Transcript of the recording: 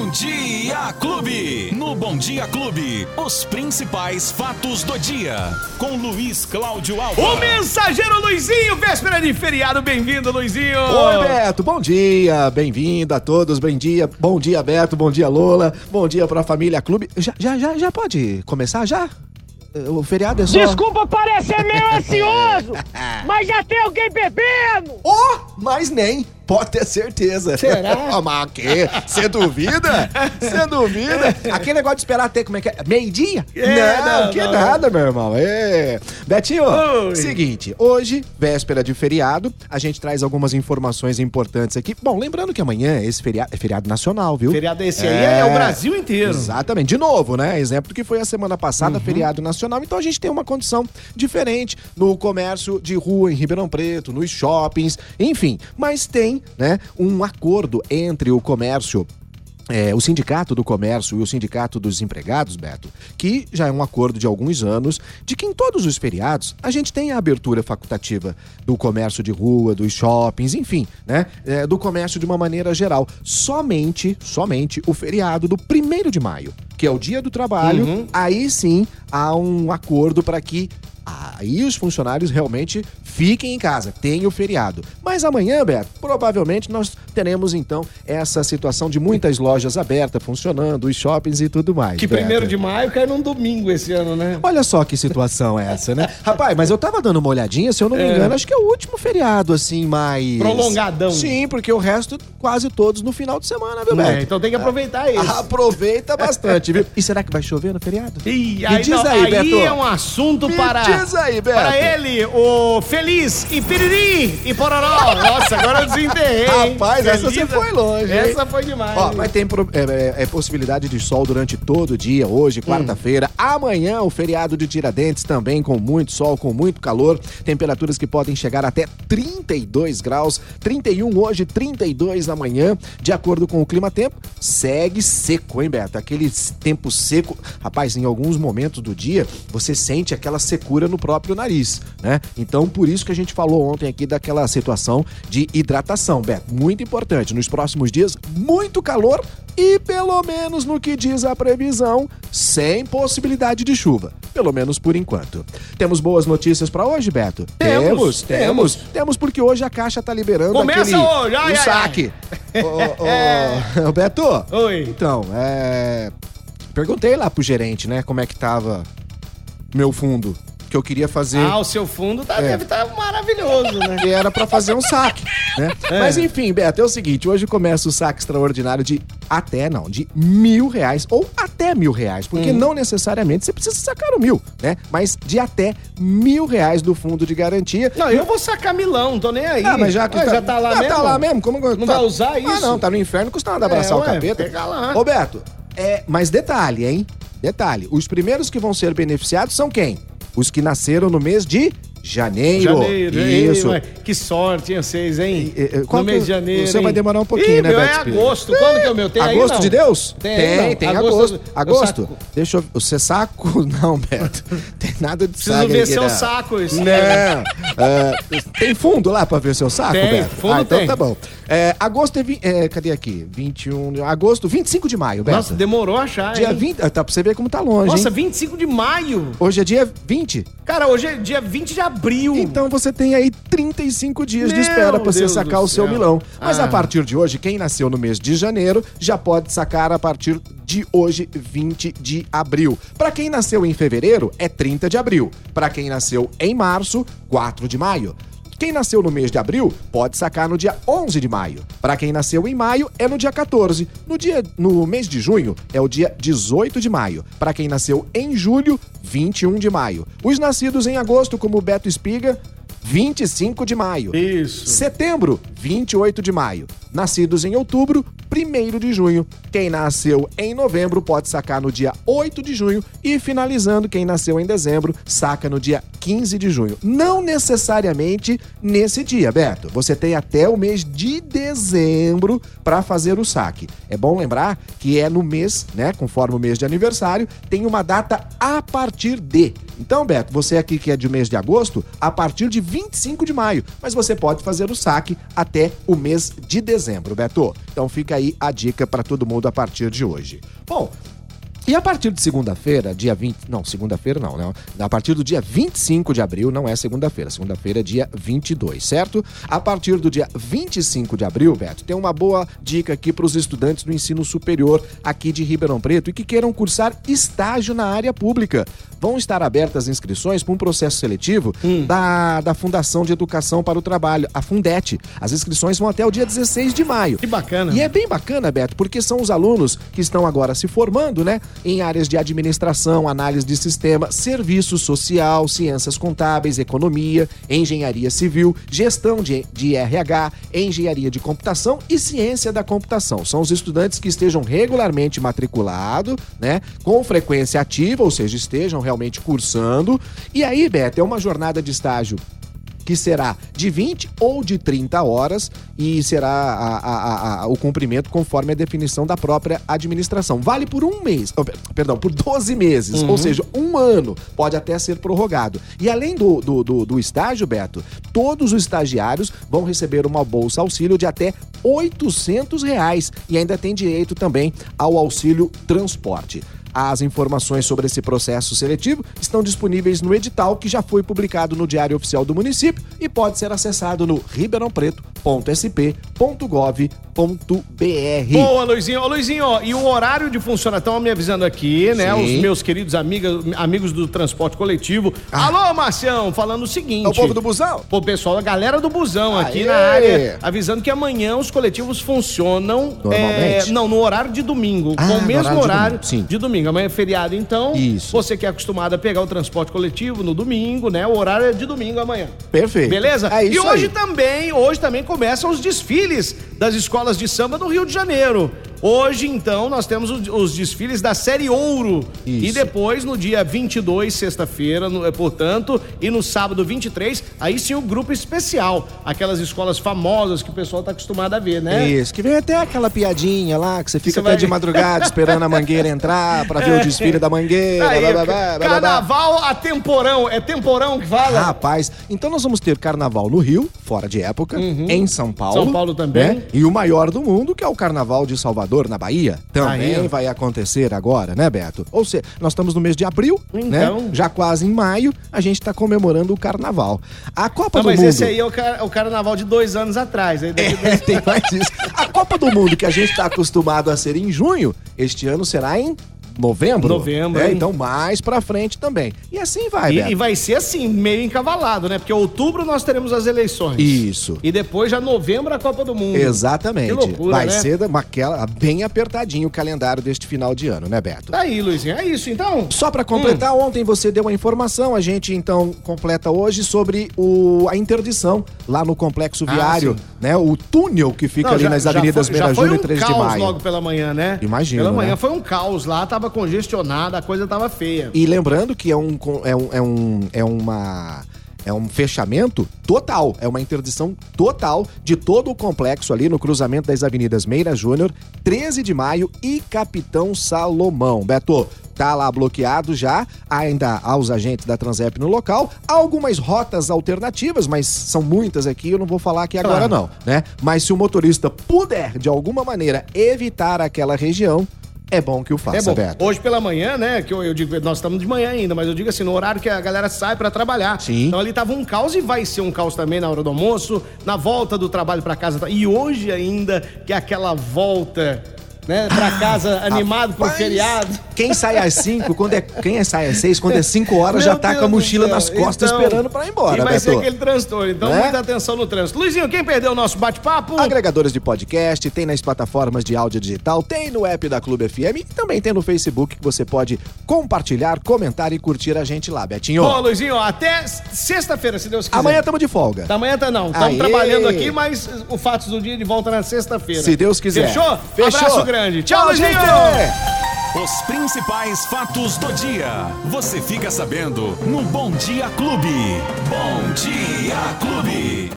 Bom Dia Clube. No Bom Dia Clube, os principais fatos do dia. Com Luiz Cláudio Alves. O mensageiro Luizinho, véspera de feriado. Bem-vindo, Luizinho. Oi, Beto. Bom dia. Bem-vindo a todos. Bom dia. Bom dia, Beto. Bom dia, Lola. Bom dia pra família Clube. Já, já, já, já pode começar já? O feriado é só... Desculpa parecer meio ansioso, mas já tem alguém bebendo! Oh, mas nem. Pode ter certeza. Será? Ah, mas o quê? Você duvida? Você duvida? Aquele negócio de esperar até como é que é? Meio-dia? É, não, não, que não. nada, meu irmão. É. Betinho, Oi. seguinte, hoje, véspera de feriado, a gente traz algumas informações importantes aqui. Bom, lembrando que amanhã esse feriado é feriado nacional, viu? Feriado esse aí é o Brasil inteiro. Exatamente. De novo, né? Exemplo do que foi a semana passada, Uhum. feriado nacional. Então a gente tem uma condição diferente no comércio de rua em Ribeirão Preto, nos shoppings, enfim. Mas tem, né, um acordo entre o comércio. é, o Sindicato do Comércio e o Sindicato dos Empregados, Beto, que já é um acordo de alguns anos, de que em todos os feriados a gente tem a abertura facultativa do comércio de rua, dos shoppings, enfim, né? é, do comércio de uma maneira geral. Somente, somente o feriado do primeiro de maio, que é o dia do trabalho, aí sim há um acordo para que aí os funcionários realmente fiquem em casa, tenham o feriado. Mas amanhã, Beto, provavelmente nós teremos então essa situação de muitas lojas abertas, funcionando, os shoppings e tudo mais. Que Beto. primeiro de maio cai num domingo esse ano, né? Olha só que situação é essa, né? Rapaz, mas eu tava dando uma olhadinha, se eu não me É. engano, acho que é o último feriado, assim, mais. Prolongadão. Sim, porque o resto, quase todos no final de semana, viu, Beto? É, então tem que aproveitar isso. Aproveita bastante, viu? E será que vai chover no feriado? Ih, Me diz aí, Beto. é um assunto Me para. Diz aí, Beto. Para ele, o Feliz e Piriri e Pororó. Nossa, agora eu desenterrei. hein? Rapaz, essa Feliz- você foi longe, hein? Essa foi demais. Ó, mas tem pro- é, é, é possibilidade de sol durante todo o dia, hoje, quarta-feira. Amanhã, o feriado de Tiradentes também, com muito sol, com muito calor. Temperaturas que podem chegar até 32 graus. 31 hoje, 32 na manhã. De acordo com o clima-tempo, segue seco, hein, Beto? Aquele tempo seco. Rapaz, em alguns momentos do dia, você sente aquela secura no próprio nariz, né? Então, por isso que a gente falou ontem aqui daquela situação de hidratação, Beto. Muito importante. Nos próximos dias, muito calor e, pelo menos no que diz a previsão, sem possibilidade de chuva. Pelo menos por enquanto. Temos boas notícias pra hoje, Beto? Temos, temos, temos. temos. Porque hoje a Caixa tá liberando Começa aquele hoje, ai, o ai, saque. Ô, ô, Beto, Oi. então, é. Perguntei lá pro gerente, né, como é que tava meu fundo. Que eu queria fazer. Ah, o seu fundo tá, É. deve estar maravilhoso, né? que era pra fazer um saque, né? É. Mas enfim, Beto, é o seguinte, hoje começa o saque extraordinário de até, não, de mil reais ou até mil reais, Hum. porque não necessariamente você precisa sacar o mil, né? Mas de até mil reais do fundo de garantia. Não, eu vou sacar milão, não tô nem aí. Ah, mas já que Ué, já tá lá ah, mesmo? tá lá mesmo, como Não vai usar Ah, isso? não, tá no inferno, custa nada abraçar É, o capeta. pega lá. Roberto, é, mas detalhe, hein? Detalhe, os primeiros que vão ser beneficiados são quem? Os que nasceram no mês de janeiro. Janeiro, Isso. Ei, que sorte, hein, vocês, hein? E, e, no mês de janeiro. o seu vai hein? demorar um pouquinho, Ih, né, meu, É agosto. Quando que é o meu? Tem aí, agosto não? de Deus? Tem, tem, tem Agosto agosto. eu Agosto. saco. Deixa eu. Você saco? Não, Beto. Tem nada de Preciso saco ver aqui, seu não. saco. Isso. Não. É, tem fundo lá pra ver seu saco, Tem, Beto? fundo ah, então tem. tá bom. É, agosto é, vi- é. Cadê aqui? 21. de- Agosto, 25 de maio, Beto. Nossa, demorou a achar, Dia hein? 20. ah, Tá pra você ver como tá longe. Nossa, hein? 25 de maio. Hoje é dia 20. Cara, hoje é dia 20 de abril. Então você tem aí 35 dias de Meu espera pra você sacar o seu céu. milão. Mas Ah. a partir de hoje, quem nasceu no mês de janeiro já pode sacar a partir de hoje, 20 de abril. Pra quem nasceu em fevereiro, é 30 de abril. Pra quem nasceu em março, 4 de maio. Quem nasceu no mês de abril pode sacar no dia 11 de maio. Pra quem nasceu em maio é no dia 14. No dia no mês de junho é o dia 18 de maio. Pra quem nasceu em julho, 21 de maio. Os nascidos em agosto, como o Beto Espiga, 25 de maio. Isso. Setembro, 28 de maio. Nascidos em outubro, 1 de junho. Quem nasceu em novembro pode sacar no dia 8 de junho. E finalizando, quem nasceu em dezembro, saca no dia 15 de junho. Não necessariamente nesse dia, Beto. Você tem até o mês de dezembro para fazer o saque. É bom lembrar que é no mês, né? Conforme o mês de aniversário, tem uma data a partir de. Então, Beto, você aqui que é de mês de agosto, a partir de 25 de maio. Mas você pode fazer o saque até o mês de dezembro, Beto. Então fica aí a dica para todo mundo a partir de hoje. Bom, e a partir de segunda-feira, dia 20. Não, segunda-feira não, né? A partir do dia 25 de abril, não é segunda-feira. Segunda-feira é dia 22, certo? A partir do dia 25 de abril, Beto, tem uma boa dica aqui para os estudantes do ensino superior aqui de Ribeirão Preto e que queiram cursar estágio na área pública. Vão estar abertas inscrições para um processo seletivo Hum. da, da Fundação de Educação para o Trabalho, a Fundete. As inscrições vão até o dia 16 de maio. Que bacana. E é bem bacana, Beto, porque são os alunos que estão agora se formando, né? Em áreas de administração, análise de sistema, serviço social, ciências contábeis, economia, engenharia civil, gestão de, de RH, engenharia de computação e ciência da computação. São os estudantes que estejam regularmente matriculados, né? Com frequência ativa, ou seja, estejam realmente cursando. E aí, Beto, é uma jornada de estágio que será de 20 ou de 30 horas e será a- a- a- o cumprimento conforme a definição da própria administração. Vale por um mês, oh, per- perdão, por 12 meses, ou seja, um ano, pode até ser prorrogado. E além do, do, do- do estágio, Beto, todos os estagiários vão receber uma bolsa auxílio de até 800 reais e ainda tem direito também ao auxílio transporte. As informações sobre esse processo seletivo estão disponíveis no edital que já foi publicado no Diário Oficial do Município e pode ser acessado no ribeirãopreto.sp.gov.br. Boa, Luizinho. Ô, Luizinho, ó, e o horário de funcionamento, estão me avisando aqui, né? Sim. Os meus queridos amigas, amigos do transporte coletivo. Alô, Marcião, falando o seguinte. É o povo do busão? Pô, pessoal, a galera do busão aqui Aê! na área, avisando que amanhã os coletivos funcionam. Normalmente? é, não, no horário de domingo. Ah, com o no mesmo horário de horário domingo, sim. de domingo. Amanhã é feriado, então. Isso. Você que é acostumado a pegar o transporte coletivo no domingo, né? O horário é de domingo amanhã. Perfeito. Beleza? É isso e hoje aí. também, hoje também começam os desfiles das escolas de samba do Rio de Janeiro. Hoje, então, nós temos os, os desfiles da série Ouro. Isso. E depois, no dia 22, sexta-feira, no- eh, portanto, e no sábado 23, aí sim o grupo especial. Aquelas escolas famosas que o pessoal tá acostumado a ver, né? Isso, que vem até aquela piadinha lá, que você fica Você até vai de madrugada esperando a mangueira entrar pra ver o desfile da mangueira. Aí, blá, blá, blá. carnaval a temporão. É temporão que fala? Rapaz, então nós vamos ter carnaval no Rio, fora de época, em São Paulo. Uhum. São Paulo também. né? E o maior do mundo, que é o Carnaval de Salvador, na Bahia, também Aí, vai acontecer agora, né, Beto? Ou seja, nós estamos no mês de abril, Então. né? Já quase em maio, a gente tá comemorando o Carnaval. A Copa Não, do mas Mundo... esse aí é o, car- o carnaval de dois anos atrás. Aí daqui- É, tem mais isso. A Copa do Mundo que a gente está acostumado a ser em junho, este ano será em novembro. Novembro, É, então mais pra frente também. E assim vai, E, e vai ser assim, meio encavalado, né? Porque outubro nós teremos as eleições. Isso. E depois já novembro a Copa do Mundo. Exatamente. Que loucura, vai né? ser aquela, bem apertadinho o calendário deste final de ano, né, Beto? Tá aí, Luizinho. É isso, então? Só pra completar, ontem você deu uma informação, a gente então completa hoje sobre o, a interdição lá no complexo Ah, viário, sim. né? O túnel que fica Não, ali já- nas avenidas Beira Júnior e um 13 de caos maio. logo pela manhã, né? Imagino, Pela manhã né? foi um caos lá, tava congestionado, a coisa tava feia. E lembrando que é um, é um, é um, é uma é um fechamento total, é uma interdição total de todo o complexo ali no cruzamento das avenidas Meira Júnior, 13 de maio e Capitão Salomão. Beto, tá lá bloqueado já, ainda há os agentes da Transep no local, há algumas rotas alternativas, mas são muitas aqui, eu não vou falar aqui agora Claro. não, né? Mas se o motorista puder de alguma maneira evitar aquela região, é bom que o faça, É bom. Beto. Hoje pela manhã, né? Que eu, eu digo, nós estamos de manhã ainda, mas eu digo assim, no horário que a galera sai pra trabalhar. Sim. Então ali tava um caos e vai ser um caos também na hora do almoço, na volta do trabalho pra casa. E hoje ainda, que é aquela volta, né, pra casa animado pro feriado. Quem sai às 5, quando é, quem sai às 6, quando é 5 horas, já Meu tá Deus com a mochila nas costas Então, esperando pra ir embora, E vai ser Beto. aquele transtorno. Então, Né? muita atenção no trânsito. Luizinho, quem perdeu o nosso bate-papo? Agregadores de podcast, tem nas plataformas de áudio digital, tem no app da Clube FM e também tem no Facebook que você pode compartilhar, comentar e curtir a gente lá, Betinho. Bom, Luizinho, até sexta-feira, se Deus quiser. Amanhã estamos de folga. Amanhã tá não. Estamos trabalhando aqui, mas o fato do dia de volta na sexta-feira. Se Deus quiser. Fechou? Fechou. Abraço grande. Tchau, Tchau, Luizinho! gente! Os principais fatos do dia. Você fica sabendo no Bom Dia Clube. Bom Dia Clube.